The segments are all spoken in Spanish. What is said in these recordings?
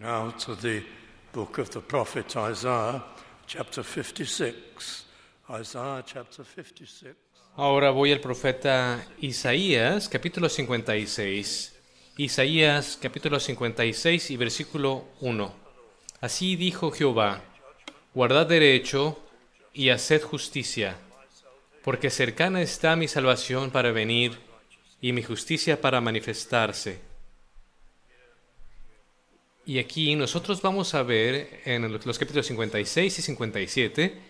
now to the book of the prophet Isaiah, chapter 56. Isaiah chapter 56. Ahora voy al profeta Isaías, capítulo 56. Isaías, capítulo 56 y versículo 1. Así dijo Jehová, guardad derecho y haced justicia, porque cercana está mi salvación para venir y mi justicia para manifestarse. Y aquí nosotros vamos a ver en los capítulos 56 y 57,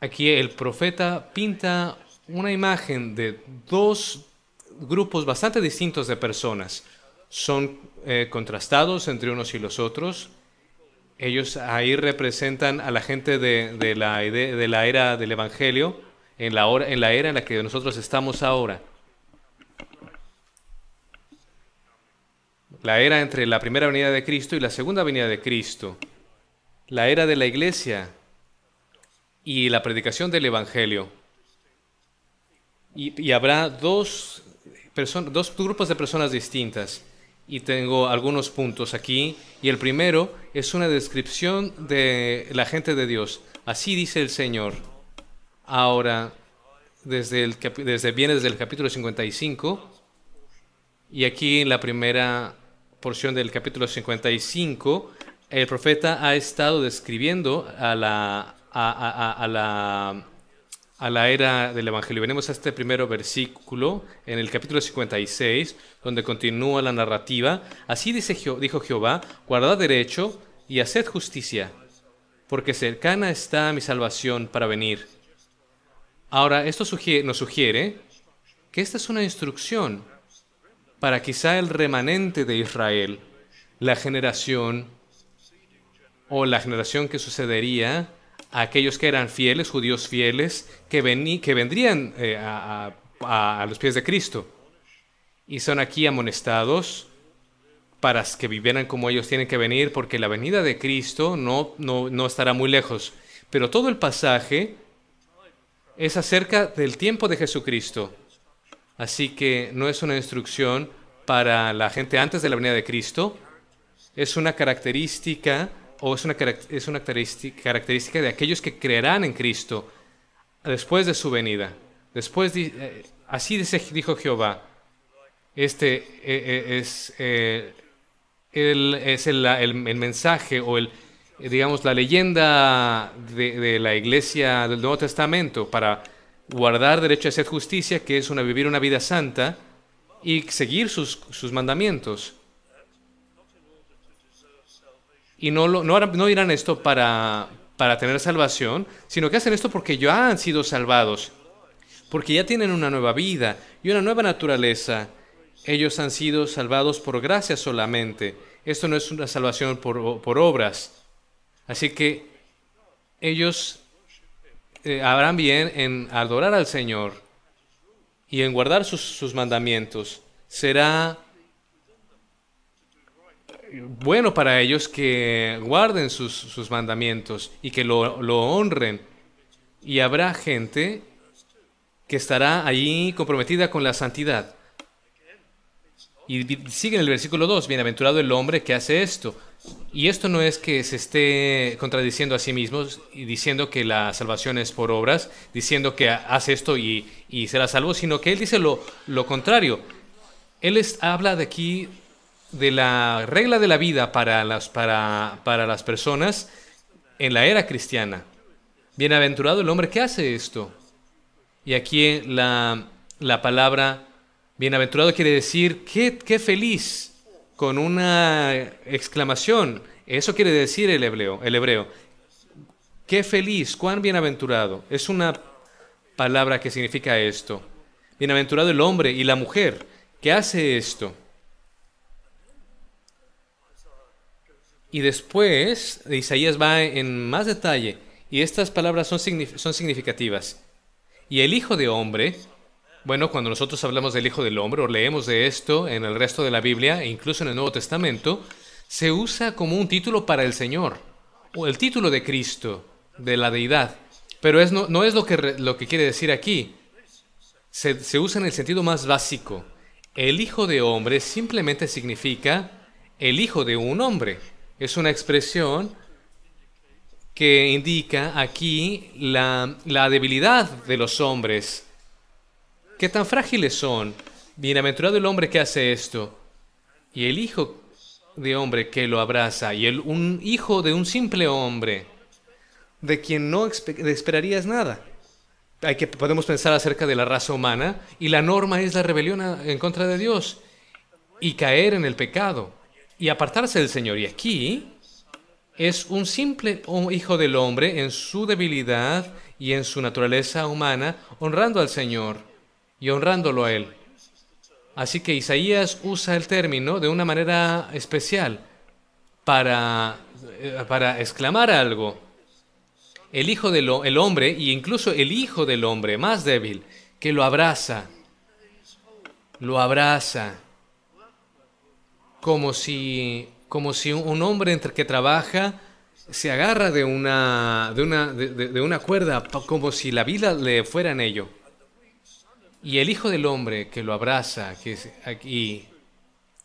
aquí el profeta pinta una imagen de dos grupos bastante distintos de personas. Son eh, contrastados entre unos y los otros. Ellos ahí representan a la gente de, la, de la era del Evangelio, en la, hora, en la era en la que nosotros estamos ahora. La era entre la primera venida de Cristo y la segunda venida de Cristo. La era de la iglesia y la predicación del Evangelio. Y, habrá dos grupos de personas distintas y tengo algunos puntos aquí. Y el primero es una descripción de la gente de Dios. Así dice el Señor. Ahora, desde viene desde el capítulo 55 y aquí en la primera porción del capítulo 55, el profeta ha estado describiendo a la, a la a la era del Evangelio. Venimos a este primer versículo en el capítulo 56, donde continúa la narrativa. Así dice, dijo Jehová, guardad derecho y haced justicia, porque cercana está mi salvación para venir. Ahora, esto nos sugiere que esta es una instrucción para quizá el remanente de Israel, la generación o la generación que sucedería a aquellos que eran fieles, judíos fieles, que, que vendrían eh, a, los pies de Cristo. Y son aquí amonestados para que vivieran como ellos tienen que venir, porque la venida de Cristo no, no, no estará muy lejos. Pero todo el pasaje es acerca del tiempo de Jesucristo. Así que no es una instrucción para la gente antes de la venida de Cristo, es una característica o es una, es una característica de aquellos que creerán en Cristo después de su venida. Después, eh, así dijo Jehová. Este eh, eh, es, el, es el, el, mensaje o el, digamos, la leyenda de, la iglesia del Nuevo Testamento para guardar derecho a hacer justicia, que es una, vivir una vida santa y seguir sus, sus mandamientos. Y no, no, no dirán esto para, para tener salvación, sino que hacen esto porque ya han sido salvados, porque ya tienen una nueva vida y una nueva naturaleza. Ellos han sido salvados por gracia solamente. Esto no es una salvación por, por obras. Así que ellos eh, harán bien en adorar al Señor y en guardar sus, sus mandamientos. Será bueno para ellos que guarden sus, mandamientos y que lo, honren. Y habrá gente que estará allí comprometida con la santidad. Y sigue en el versículo 2, bienaventurado el hombre que hace esto. Y esto no es que se esté contradiciendo a sí mismo y diciendo que la salvación es por obras, diciendo que hace esto y, será salvo, sino que él dice lo, lo contrario. Él habla de aquí de la regla de la vida para las, para, para las personas en la era cristiana. Bienaventurado el hombre que hace esto. Y aquí la, la palabra bienaventurado quiere decir qué, qué feliz, con una exclamación. Eso quiere decir el hebreo, el hebreo. Qué feliz, cuán bienaventurado. Es una palabra que significa esto. Bienaventurado el hombre y la mujer que hace esto. Y después Isaías va en más detalle y estas palabras son, son significativas. Y el Hijo de Hombre, bueno, cuando nosotros hablamos del Hijo del Hombre o leemos de esto en el resto de la Biblia incluso en el Nuevo Testamento, se usa como un título para el Señor o el título de Cristo, de la deidad. Pero es, no, no, es lo que, lo que quiere decir aquí. Se, se usa en el sentido más básico. El Hijo de Hombre simplemente significa el hijo de un hombre. Es una expresión que indica aquí la, la debilidad de los hombres. ¿Qué tan frágiles son? Bienaventurado el hombre que hace esto. Y el hijo de hombre que lo abraza. Y el, un hijo de un simple hombre, de quien no esperarías nada. Hay que, podemos pensar acerca de la raza humana y la norma es la rebelión en contra de Dios y caer en el pecado y apartarse del Señor. Y aquí es un simple hijo del hombre en su debilidad y en su naturaleza humana, honrando al Señor y honrándolo a Él. Así que Isaías usa el término de una manera especial para, eh, para exclamar algo. El hijo del el hombre, y incluso el hijo del hombre más débil, que lo abraza, lo abraza, como si como si un hombre entre que trabaja se agarra de una, de una, de, una cuerda, como si la vida le fuera en ello. Y el Hijo del Hombre que lo abraza, que aquí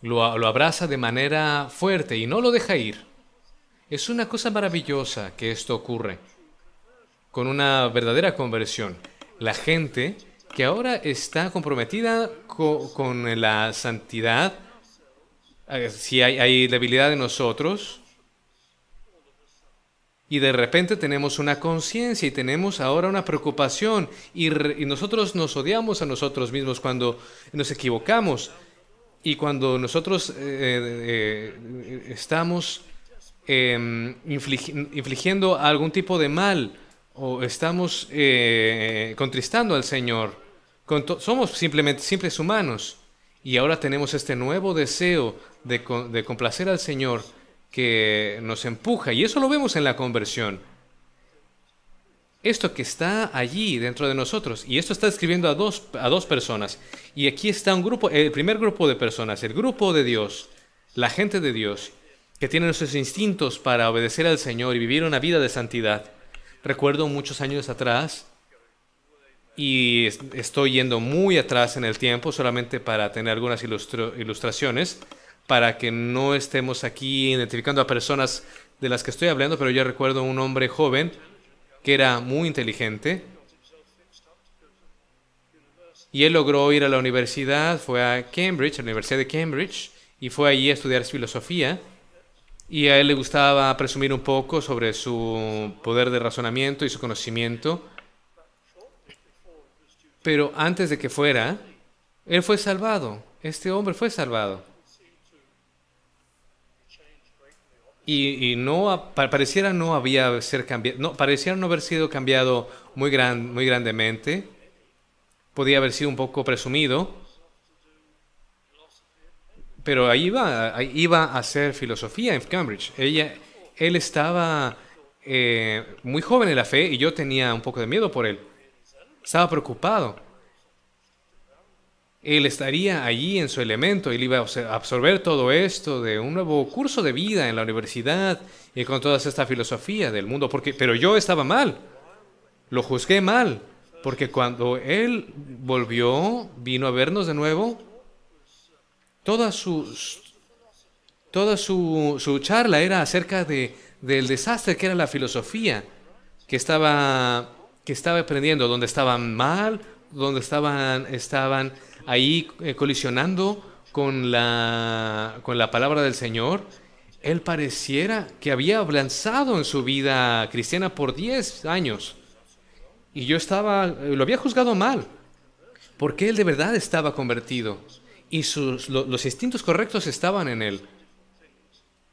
lo, abraza de manera fuerte y no lo deja ir. Es una cosa maravillosa que esto ocurre con una verdadera conversión. La gente que ahora está comprometida con la santidad, si hay, debilidad en nosotros y de repente tenemos una conciencia y tenemos ahora una preocupación y, nosotros nos odiamos a nosotros mismos cuando nos equivocamos y cuando nosotros eh, eh, estamos em, infligiendo algún tipo de mal o estamos eh, contristando al Señor. somos simplemente simples humanos y ahora tenemos este nuevo deseo de, complacer al Señor que nos empuja, y eso lo vemos en la conversión. Esto que está allí dentro de nosotros, y esto está escribiendo a dos, a dos personas, y aquí está un grupo, el primer grupo de personas, el grupo de Dios, la gente de Dios, que tienen esos instintos para obedecer al Señor y vivir una vida de santidad. Recuerdo muchos años atrás, y estoy yendo muy atrás en el tiempo solamente para tener algunas ilustraciones, para que no estemos aquí identificando a personas de las que estoy hablando, pero yo recuerdo un hombre joven que era muy inteligente y él logró ir a la universidad, fue a Cambridge, a la Universidad de Cambridge, y fue allí a estudiar filosofía. Y a él le gustaba presumir un poco sobre su poder de razonamiento y su conocimiento. Pero antes de que fuera, él fue salvado. Este hombre fue salvado. Y, no pareciera no había ser cambiado, no, pareciera no haber sido cambiado muy, gran, muy grandemente. Podía haber sido un poco presumido, pero ahí iba, iba a hacer filosofía en Cambridge. Ella, él estaba eh, muy joven en la fe y yo tenía un poco de miedo por él. Estaba preocupado él estaría allí en su elemento, él iba a absorber todo esto de un nuevo curso de vida en la universidad y con toda esta filosofía del mundo, porque, pero yo estaba mal, lo juzgué mal, porque cuando él volvió, vino a vernos de nuevo, toda su, toda su, su charla era acerca de, del desastre que era la filosofía, que estaba, que estaba aprendiendo, donde estaban mal, donde estaban, estaban ahí eh, colisionando con la, con la palabra del Señor, él pareciera que había avanzado en su vida cristiana por 10 años. Y yo estaba, lo había juzgado mal, porque él de verdad estaba convertido y sus, los instintos correctos estaban en él.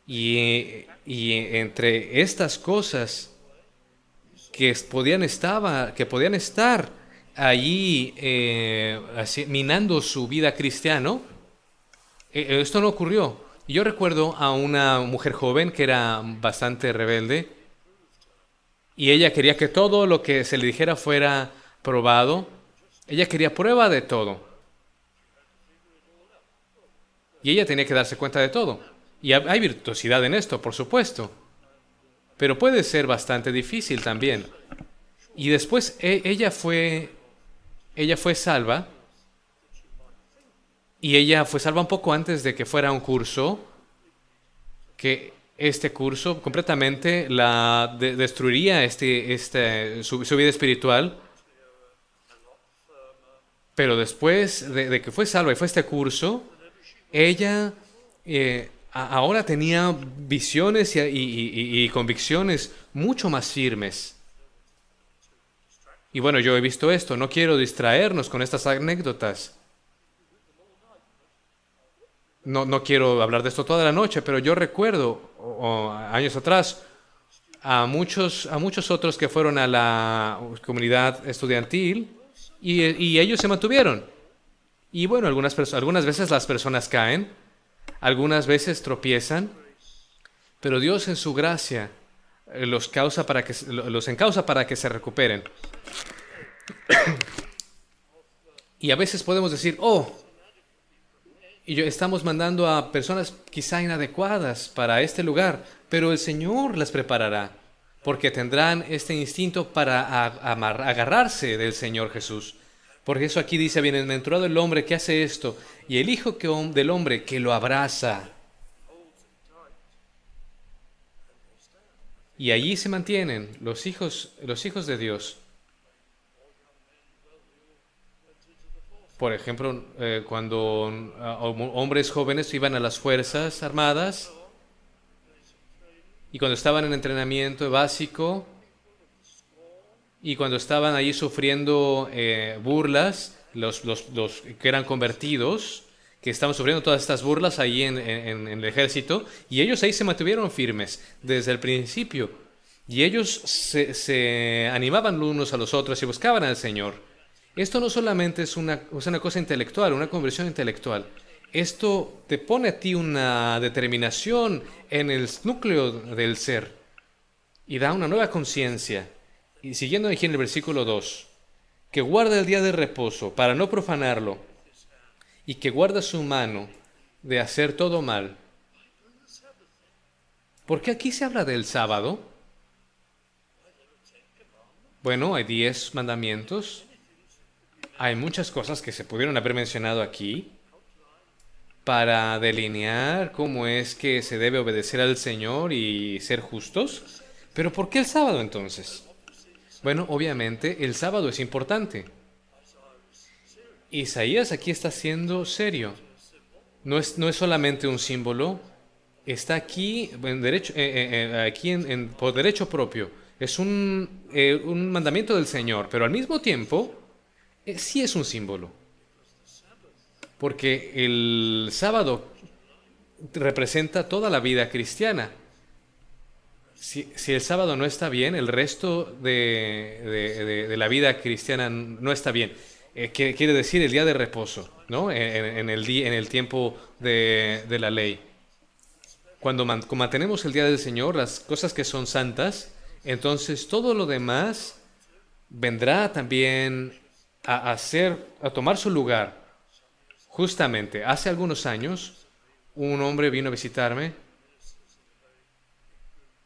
Y, y entre estas cosas que podían, estaba, que podían estar allí eh, minando su vida cristiano, eh, eh, esto no ocurrió. Yo recuerdo a una mujer joven que era bastante rebelde y ella quería que todo lo que se le dijera fuera probado. Ella quería prueba de todo. Y ella tenía que darse cuenta de todo. Y hay virtuosidad en esto, por supuesto. Pero puede ser bastante difícil también. Y después e, ella fue ella fue salva y ella fue salva un poco antes de que fuera un curso que este curso completamente la de- destruiría este, este, su, vida espiritual. Pero después de, que fue salva y fue este curso, ella eh, ahora tenía visiones y- y- y convicciones mucho más firmes. Y bueno, yo he visto esto, no quiero distraernos con estas anécdotas. No, no quiero hablar de esto toda la noche, pero yo recuerdo años atrás a muchos, a muchos otros que fueron a la comunidad estudiantil y, ellos se mantuvieron. Y bueno, algunas, algunas veces las personas caen, algunas veces tropiezan, pero Dios en su gracia los, causa para que, los encausa para que se recuperen. Y a veces podemos decir, oh, y yo, estamos mandando a personas quizá inadecuadas para este lugar, pero el Señor las preparará, porque tendrán este instinto para agarrarse del Señor Jesús. Porque eso aquí dice, bienaventurado el hombre que hace esto, y el Hijo que, del hombre que lo abraza. Y allí se mantienen los hijos, los hijos de Dios. Por ejemplo, eh, cuando ah, hom- hombres jóvenes iban a las Fuerzas Armadas y cuando estaban en entrenamiento básico y cuando estaban ahí sufriendo eh, burlas, los, los- los que eran convertidos, que estaban sufriendo todas estas burlas ahí en, el ejército, y ellos ahí se mantuvieron firmes desde el principio. Y ellos se, se animaban los unos a los otros y buscaban al Señor. Esto no solamente es una, es una cosa intelectual, una conversión intelectual. Esto te pone a ti una determinación en el núcleo del ser y da una nueva conciencia. Y siguiendo aquí en el versículo 2, que guarda el día de reposo para no profanarlo y que guarda su mano de hacer todo mal. ¿Por qué aquí se habla del sábado? Bueno, hay diez mandamientos. Hay muchas cosas que se pudieron haber mencionado aquí para delinear cómo es que se debe obedecer al Señor y ser justos. Pero ¿por qué el sábado entonces? Bueno, obviamente el sábado es importante. Isaías aquí está siendo serio. No es, no es solamente un símbolo, está aquí, en derecho, eh, eh, eh, por derecho propio. Es un, un mandamiento del Señor, pero al mismo tiempo sí es un símbolo. Porque el sábado representa toda la vida cristiana. Si, si el sábado no está bien, el resto de- de la vida cristiana no está bien. Quiere decir el día de reposo, ¿no? En, el, en el tiempo de, la ley. Cuando man- cuando mantenemos el día del Señor, las cosas que son santas, entonces todo lo demás vendrá también a, ser, a tomar su lugar. Justamente, hace algunos años, un hombre vino a visitarme.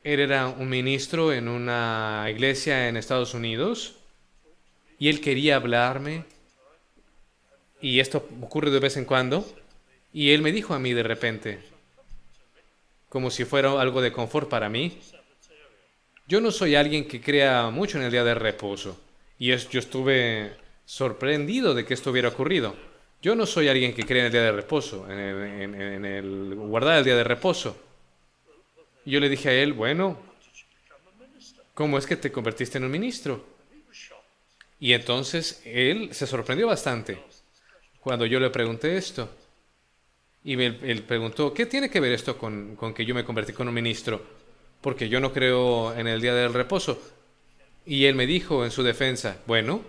Él era un ministro en una iglesia en Estados Unidos y él quería hablarme. Y esto ocurre de vez en cuando. Y él me dijo a mí de repente, como si fuera algo de confort para mí, yo no soy alguien que crea mucho en el día de reposo. Y es, yo estuve sorprendido de que esto hubiera ocurrido. Yo no soy alguien que cree en el día de reposo, en el, guardar el día de reposo. Yo le dije a él, bueno, ¿cómo es que te convertiste en un ministro? Y entonces él se sorprendió bastante cuando yo le pregunté esto. Y me- él preguntó, ¿qué tiene que ver esto con, con que yo me convertí con un ministro? Porque yo no creo en el día del reposo. Y él me dijo en su defensa, bueno,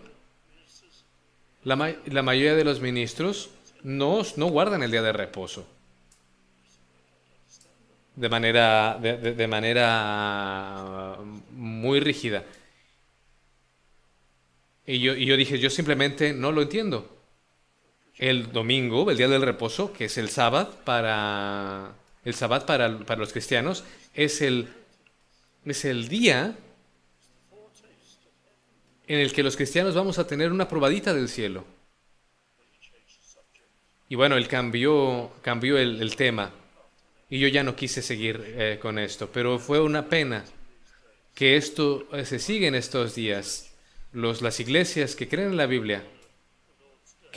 la, la mayoría de los ministros no, no guardan el día de reposo. De manera, de- de manera muy rígida. Y yo, y yo dije, yo simplemente no lo entiendo. El domingo, el día del reposo, que es el sábado para el sábado para, para los cristianos, es el, es el día en el que los cristianos vamos a tener una probadita del cielo. Y bueno, él cambió, cambió el, el tema. y yo ya no quise seguir eh, con esto, pero fue una pena que esto eh, se sigue en estos días. Los, las iglesias que creen en la Biblia,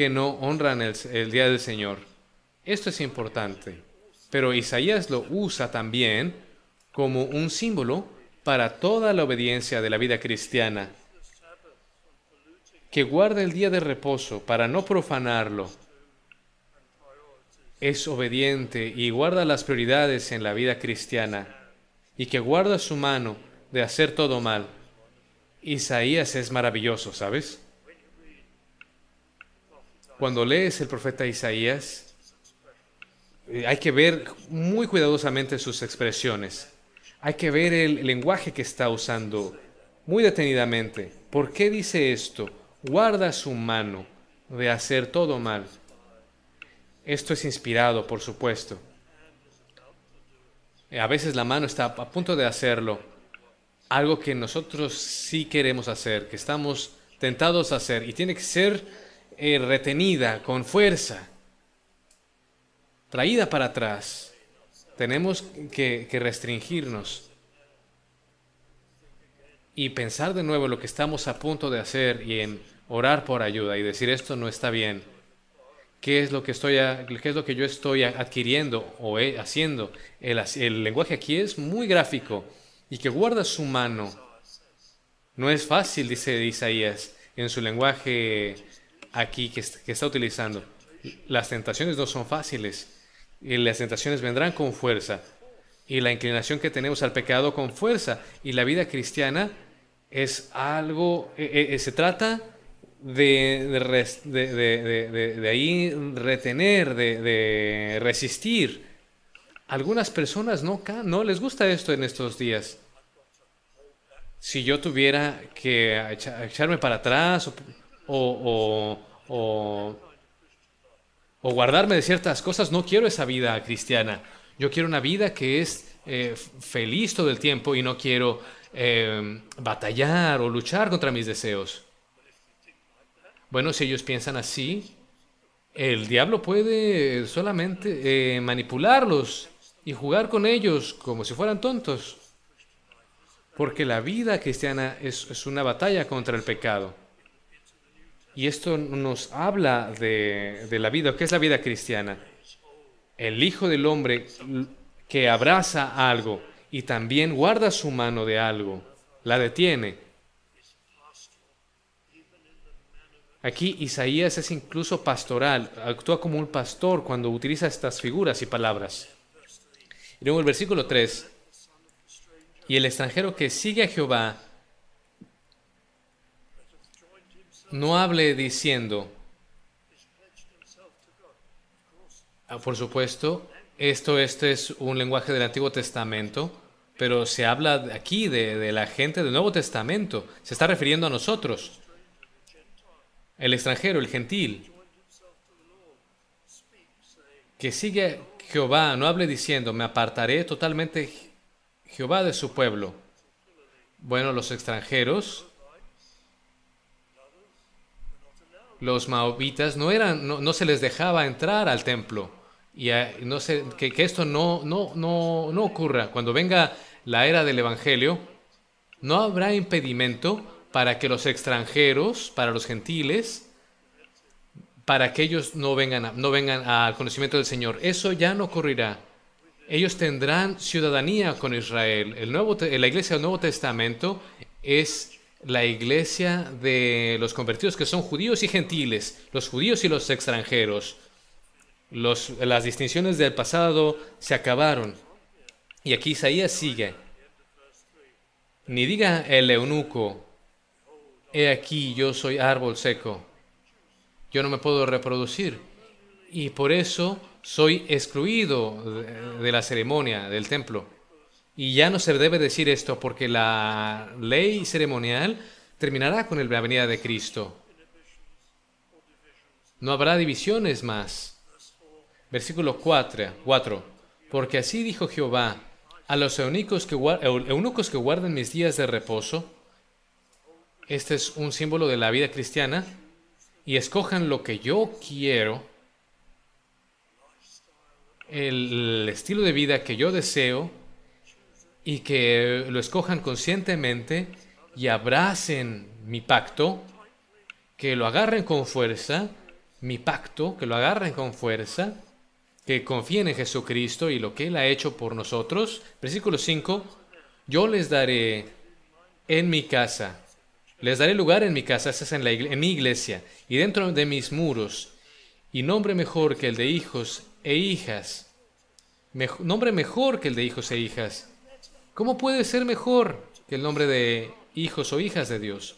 que no honran el, el día del Señor. Esto es importante. Pero Isaías lo usa también como un símbolo para toda la obediencia de la vida cristiana. Que guarda el día de reposo para no profanarlo. Es obediente y guarda las prioridades en la vida cristiana. Y que guarda su mano de hacer todo mal. Isaías es maravilloso, ¿sabes? Cuando lees el profeta Isaías, eh, hay que ver muy cuidadosamente sus expresiones. Hay que ver el lenguaje que está usando muy detenidamente. ¿Por qué dice esto? Guarda su mano de hacer todo mal. Esto es inspirado, por supuesto. A veces la mano está a punto de hacerlo, algo que nosotros sí queremos hacer, que estamos tentados a hacer, y tiene que ser eh, retenida con fuerza, traída para atrás. Tenemos que, restringirnos y pensar de nuevo lo que estamos a punto de hacer y en orar por ayuda y decir esto no está bien. ¿Qué es lo que, estoy qué es lo que yo estoy adquiriendo o haciendo? El, el lenguaje aquí es muy gráfico y que guarda su mano. No es fácil, dice Isaías, en su lenguaje aquí que, está utilizando. Las tentaciones no son fáciles. Y las tentaciones vendrán con fuerza. Y la inclinación que tenemos al pecado con fuerza. Y la vida cristiana es algo, eh, se trata de, de, ahí retener, de, resistir. Algunas personas no, no les gusta esto en estos días si yo tuviera que echarme para atrás o, guardarme de ciertas cosas, no quiero esa vida cristiana. Yo quiero una vida que es eh, feliz todo el tiempo y no quiero eh, batallar o luchar contra mis deseos. Bueno, si ellos piensan así, el diablo puede solamente eh, manipularlos y jugar con ellos como si fueran tontos porque la vida cristiana es, una batalla contra el pecado. Y esto nos habla de, de, la vida. ¿Qué es la vida cristiana? El Hijo del Hombre que abraza algo y también guarda su mano de algo, la detiene. Aquí Isaías es incluso pastoral, actúa como un pastor cuando utiliza estas figuras y palabras. Y luego el versículo 3 y el extranjero que sigue a Jehová no hable diciendo, ah, por supuesto, esto, este es un lenguaje del Antiguo Testamento, pero se habla aquí de, de la gente del Nuevo Testamento, se está refiriendo a nosotros. El extranjero, el gentil, que sigue Jehová, no hable diciendo, me apartaré totalmente Jehová de su pueblo. Bueno, los extranjeros, los maobitas, no, eran, no, se les dejaba entrar al templo. Y no sé, que, esto no, no, no, no ocurra. Cuando venga la era del Evangelio, no habrá impedimento para que los extranjeros, para los gentiles, para que ellos no vengan, no vengan al conocimiento del Señor. Eso ya no ocurrirá ellos tendrán ciudadanía con Israel. El nuevo, la iglesia del Nuevo Testamento es la iglesia de los convertidos que son judíos y gentiles, los judíos y los extranjeros. las distinciones del pasado se acabaron. Y aquí Isaías sigue. Ni diga el eunuco, he aquí yo soy árbol seco, yo no me puedo reproducir. Y por eso soy excluido de la ceremonia del templo. Y ya no se debe decir esto porque la ley ceremonial terminará con la venida de Cristo. No habrá divisiones más. Versículo 4, 4. Porque así dijo Jehová a los eunucos que, eunucos que guarden mis días de reposo. Este es un símbolo de la vida cristiana. Y escojan lo que yo quiero el estilo de vida que yo deseo y que lo escojan conscientemente y abracen mi pacto, que lo agarren con fuerza, mi pacto, que lo agarren con fuerza, que confíen en Jesucristo y lo que Él ha hecho por nosotros. Versículo 5, yo les daré en mi casa, les daré lugar en mi casa, es en, la en mi iglesia, y dentro de mis muros, y nombre mejor que el de hijos e hijas, nombre mejor que el de hijos e hijas. ¿Cómo puede ser mejor que el nombre de hijos o hijas de Dios?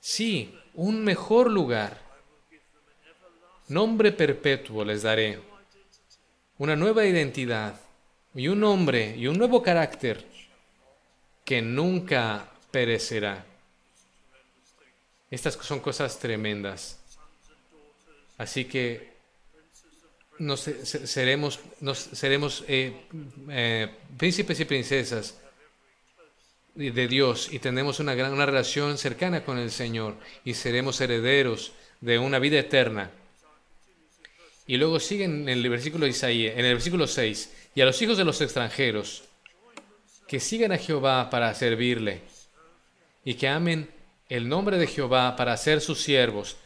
Sí, un mejor lugar. Nombre perpetuo les daré. Una nueva identidad y un nombre y un nuevo carácter que nunca perecerá. Estas son cosas tremendas. Así que nos, seremos, nos, seremos eh, eh, príncipes y princesas de Dios y tenemos una, gran, una relación cercana con el Señor y seremos herederos de una vida eterna. Y luego sigue en el versículo Isaías, en el versículo 6, y a los hijos de los extranjeros que sigan a Jehová para servirle y que amen el nombre de Jehová para ser sus siervos,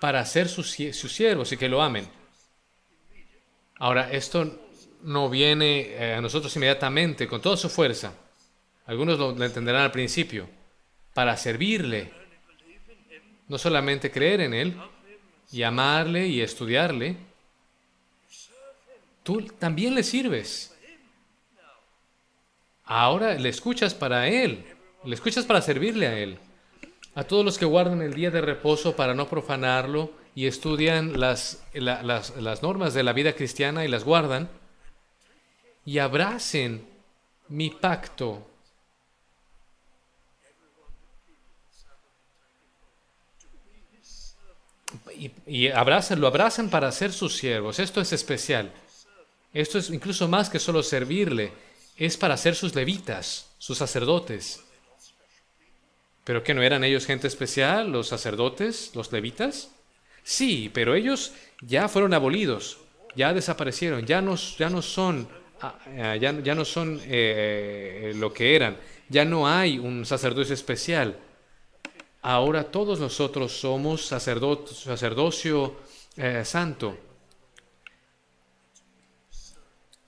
para ser sus siervos y que lo amen. Ahora, esto no viene eh, a nosotros inmediatamente, con toda su fuerza. Algunos lo, entenderán al principio. Para servirle. No solamente creer en Él y amarle y estudiarle. Tú también le sirves. Ahora le escuchas para Él. Le escuchas para servirle a Él. A todos los que guardan el día de reposo para no profanarlo y estudian las, las, normas de la vida cristiana y las guardan, y abracen mi pacto. Y, y abrazan, lo abrazan para ser sus siervos. Esto es especial. Esto es incluso más que solo servirle. Es para ser sus levitas, sus sacerdotes. ¿Pero que no eran ellos gente especial, los sacerdotes, los levitas? Sí, pero ellos ya fueron abolidos, ya desaparecieron, ya no, ya no son, ah, eh, ya, no son eh, lo que eran, ya no hay un sacerdocio especial. Ahora todos nosotros somos sacerdocio eh, santo.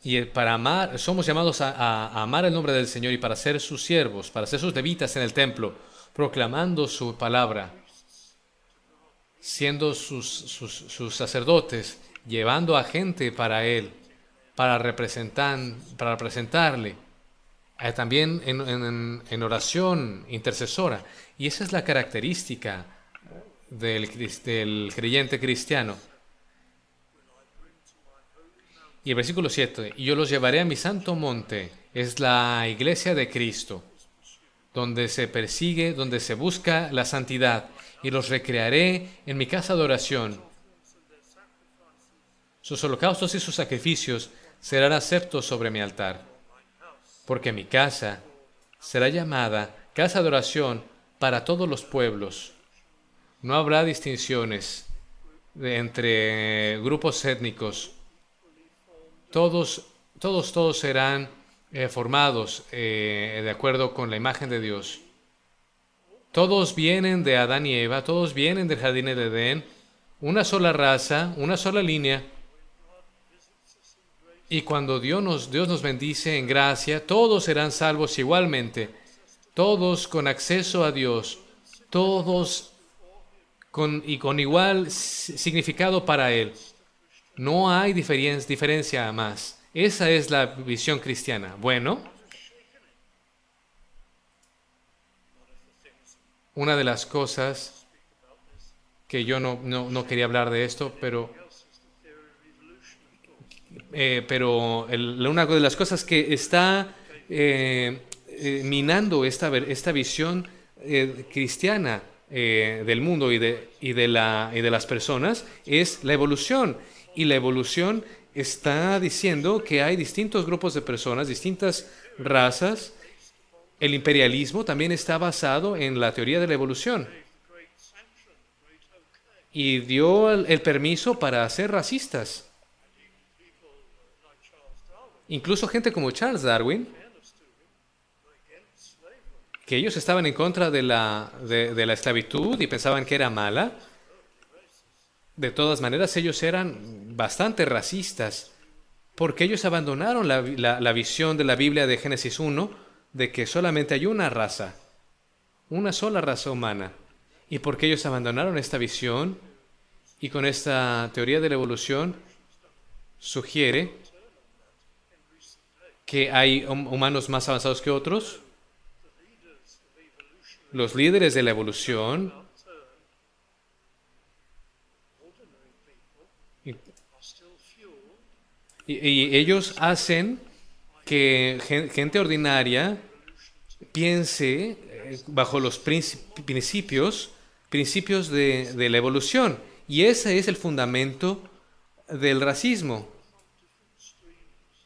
Y para amar, somos llamados a, a, amar el nombre del Señor y para ser sus siervos, para ser sus levitas en el templo, proclamando su palabra siendo sus, sus, sacerdotes, llevando a gente para Él, para, representar, para representarle, eh, también en, en, oración intercesora. Y esa es la característica del, del creyente cristiano. Y el versículo 7, y yo los llevaré a mi santo monte, es la iglesia de Cristo, donde se persigue, donde se busca la santidad y los recrearé en mi casa de oración. Sus holocaustos y sus sacrificios serán aceptos sobre mi altar, porque mi casa será llamada casa de oración para todos los pueblos. No habrá distinciones entre grupos étnicos. Todos, todos, todos serán eh, formados eh, de acuerdo con la imagen de Dios. Todos vienen de Adán y Eva, todos vienen del jardín de Edén, una sola raza, una sola línea. Y cuando Dios nos, bendice en gracia, todos serán salvos igualmente, todos con acceso a Dios, todos con, y con igual significado para Él. No hay diferencia, diferencia más. Esa es la visión cristiana. Bueno, Una de las cosas que yo no, no, quería hablar de esto, pero, eh, pero una de las cosas que está eh, eh, minando esta, esta visión cristiana del mundo y de, y, de la, y de las personas es la evolución. Y la evolución está diciendo que hay distintos grupos de personas, distintas razas, el imperialismo también está basado en la teoría de la evolución. y dio el, permiso para ser racistas. Incluso gente como Charles Darwin, que ellos estaban en contra de la, de la esclavitud y pensaban que era mala, de todas maneras ellos eran bastante racistas, porque ellos abandonaron la, la- visión de la Biblia de Génesis 1 de que solamente hay una raza, una sola raza humana, y porque ellos abandonaron esta visión y con esta teoría de la evolución sugiere que hay hum- humanos más avanzados que otros, los líderes de la evolución y- ellos hacen que gen- gente ordinaria piense eh, bajo los princi- principios, principios de, la evolución. Y ese es el fundamento del racismo.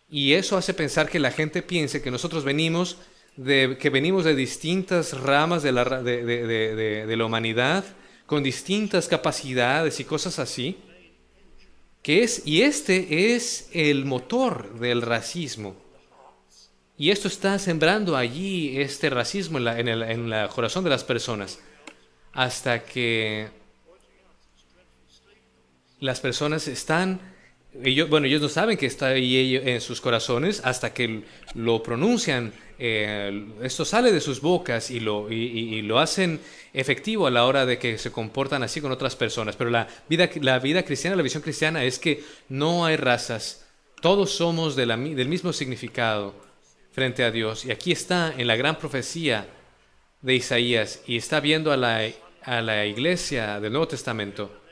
Y eso hace pensar que la gente piense que nosotros venimos de, que venimos de distintas ramas de la, de la humanidad, con distintas capacidades y cosas así. Que es, y este es el motor del racismo. Y esto está sembrando allí este racismo en, la- en el, en el corazón de las personas. Hasta que las personas están, ellos, bueno, ellos no saben que está ahí en sus corazones hasta que lo pronuncian, eh, esto sale de sus bocas y lo, y, lo hacen efectivo a la hora de que se comportan así con otras personas. Pero la vida, la vida cristiana, la visión cristiana es que no hay razas, todos somos de del mismo significado frente a Dios. Y aquí está en la gran profecía de Isaías y está viendo a la, a la iglesia del Nuevo Testamento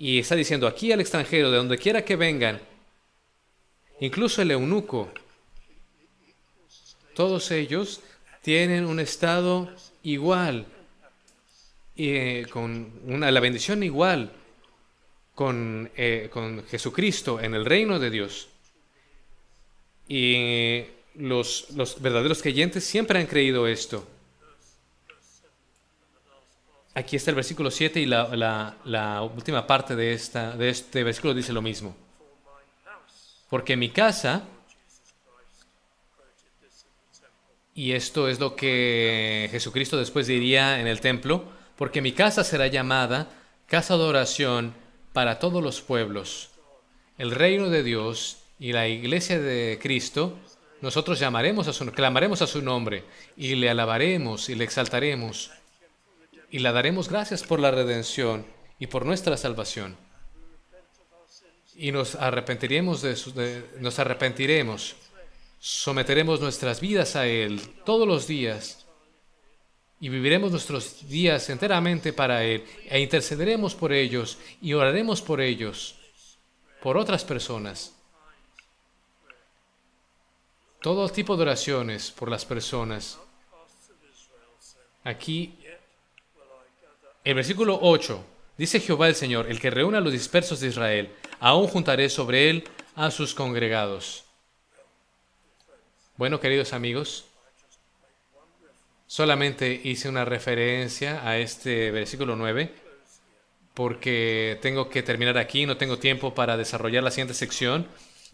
y está diciendo aquí al extranjero, de donde quiera que vengan, incluso el eunuco, todos ellos tienen un estado igual, eh, con una, la bendición igual con, eh, con Jesucristo en el reino de Dios. Y los, los verdaderos creyentes siempre han creído esto. Aquí está el versículo 7 y la, la- la última parte de, esta, de este versículo dice lo mismo. Porque mi casa, y esto es lo que Jesucristo después diría en el templo, porque mi casa será llamada casa de oración para todos los pueblos. El reino de Dios y la iglesia de Cristo, nosotros llamaremos a su, clamaremos a su nombre y le alabaremos y le exaltaremos y le daremos gracias por la redención y por nuestra salvación. Y nos arrepentiremos de, su- de- nos arrepentiremos, someteremos nuestras vidas a él todos los días y viviremos nuestros días enteramente para él e intercederemos por ellos y oraremos por ellos, por otras personas. Todo tipo de oraciones por las personas. Aquí el versículo 8 dice Jehová el Señor, el que reúne a los dispersos de Israel, aún juntaré sobre él a sus congregados. Bueno, queridos amigos, solamente hice una referencia a este versículo 9 porque tengo que terminar aquí, no tengo tiempo para desarrollar la siguiente sección.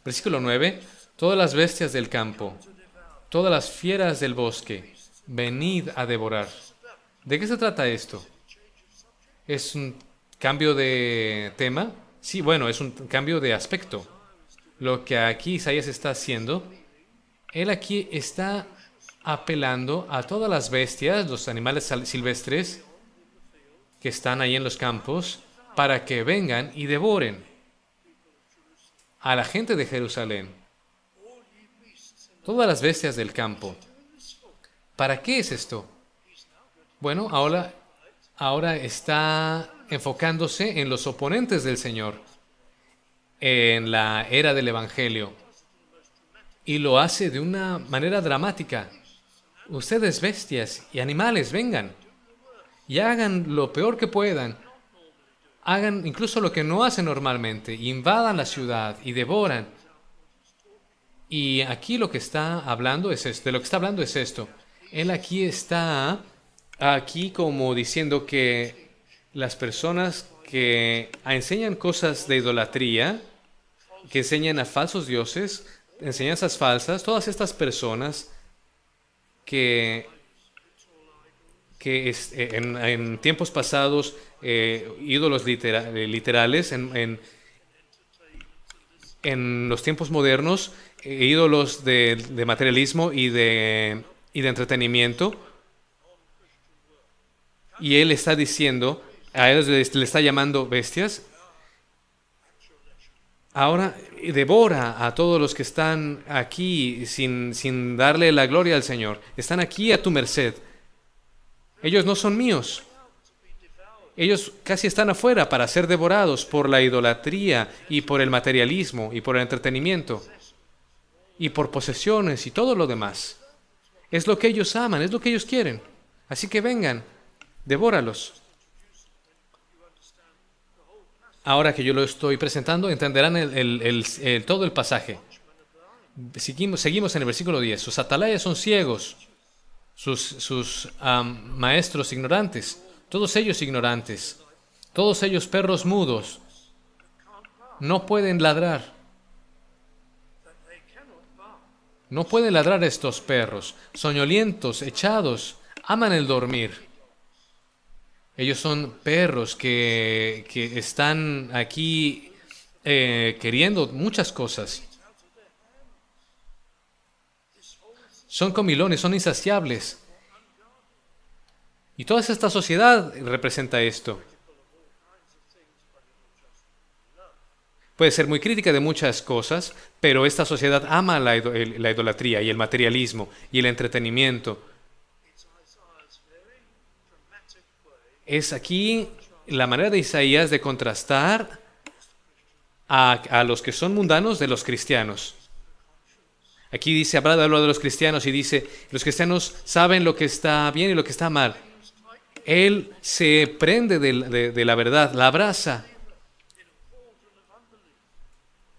Versículo 9, todas las bestias del campo, todas las fieras del bosque, venid a devorar. ¿De qué se trata esto? ¿Es un cambio de tema? Sí, bueno, es un cambio de aspecto. Lo que aquí Isaías está haciendo, él aquí está apelando a todas las bestias, los animales silvestres que están ahí en los campos, para que vengan y devoren a la gente de Jerusalén. Todas las bestias del campo. ¿Para qué es esto? Bueno, ahora, ahora está enfocándose en los oponentes del Señor, en la era del Evangelio, y lo hace de una manera dramática. Ustedes bestias y animales, vengan y hagan lo peor que puedan. Hagan incluso lo que no hacen normalmente, invadan la ciudad y devoran. Y aquí lo que está hablando es esto, de lo que está hablando es esto. Él aquí está, aquí como diciendo que las personas que enseñan cosas de idolatría, que enseñan a falsos dioses, enseñanzas falsas, todas estas personas que, que eh, en, tiempos pasados, eh, ídolos eh, literales, en, en, los tiempos modernos, ídolos de, materialismo y de, y de entretenimiento, y él está diciendo, a ellos le está llamando bestias, ahora devora a todos los que están aquí sin, sin darle la gloria al Señor. Están aquí a tu merced. Ellos no son míos. Ellos casi están afuera para ser devorados por la idolatría y por el materialismo y por el entretenimiento y por posesiones y todo lo demás. Es lo que ellos aman, es lo que ellos quieren. Así que vengan, devóralos. Ahora que yo lo estoy presentando, entenderán el, todo el pasaje. Seguimos, en el versículo 10. Sus atalayas son ciegos, sus maestros ignorantes, todos ellos ignorantes, todos ellos perros mudos, no pueden ladrar. No pueden ladrar estos perros, soñolientos, echados, aman el dormir. Ellos son perros que, están aquí eh, queriendo muchas cosas. Son comilones, son insaciables. Y toda esta sociedad representa esto. Puede ser muy crítica de muchas cosas, pero esta sociedad ama la, la idolatría y el materialismo y el entretenimiento es aquí la manera de Isaías de contrastar a, los que son mundanos de los cristianos. Aquí dice, habla de los cristianos y dice, los cristianos saben lo que está bien y lo que está mal. Él se prende de, la verdad, la abraza.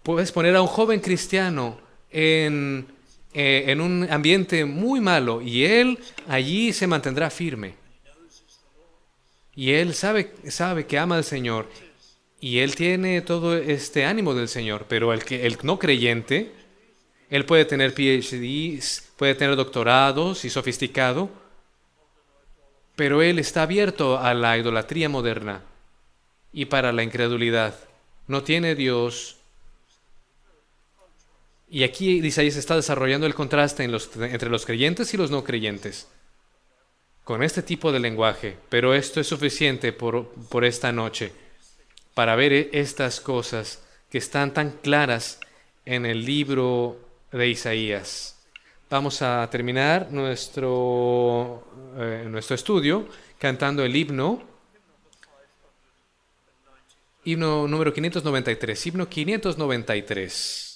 Puedes poner a un joven cristiano en, eh, en un ambiente muy malo y él allí se mantendrá firme. Y él sabe, sabe que ama al Señor y él tiene todo este ánimo del Señor, pero el, que, el no creyente, él puede tener PhDs, puede tener doctorados y sofisticado, pero él está abierto a la idolatría moderna y para la incredulidad. No tiene Dios. Y aquí Isaías está desarrollando el contraste entre los creyentes y los no creyentes con este tipo de lenguaje, pero esto es suficiente por, por esta noche para ver e, estas cosas que están tan claras en el libro de Isaías. Vamos a terminar nuestro, eh, nuestro estudio cantando el himno, himno número 593, himno 593.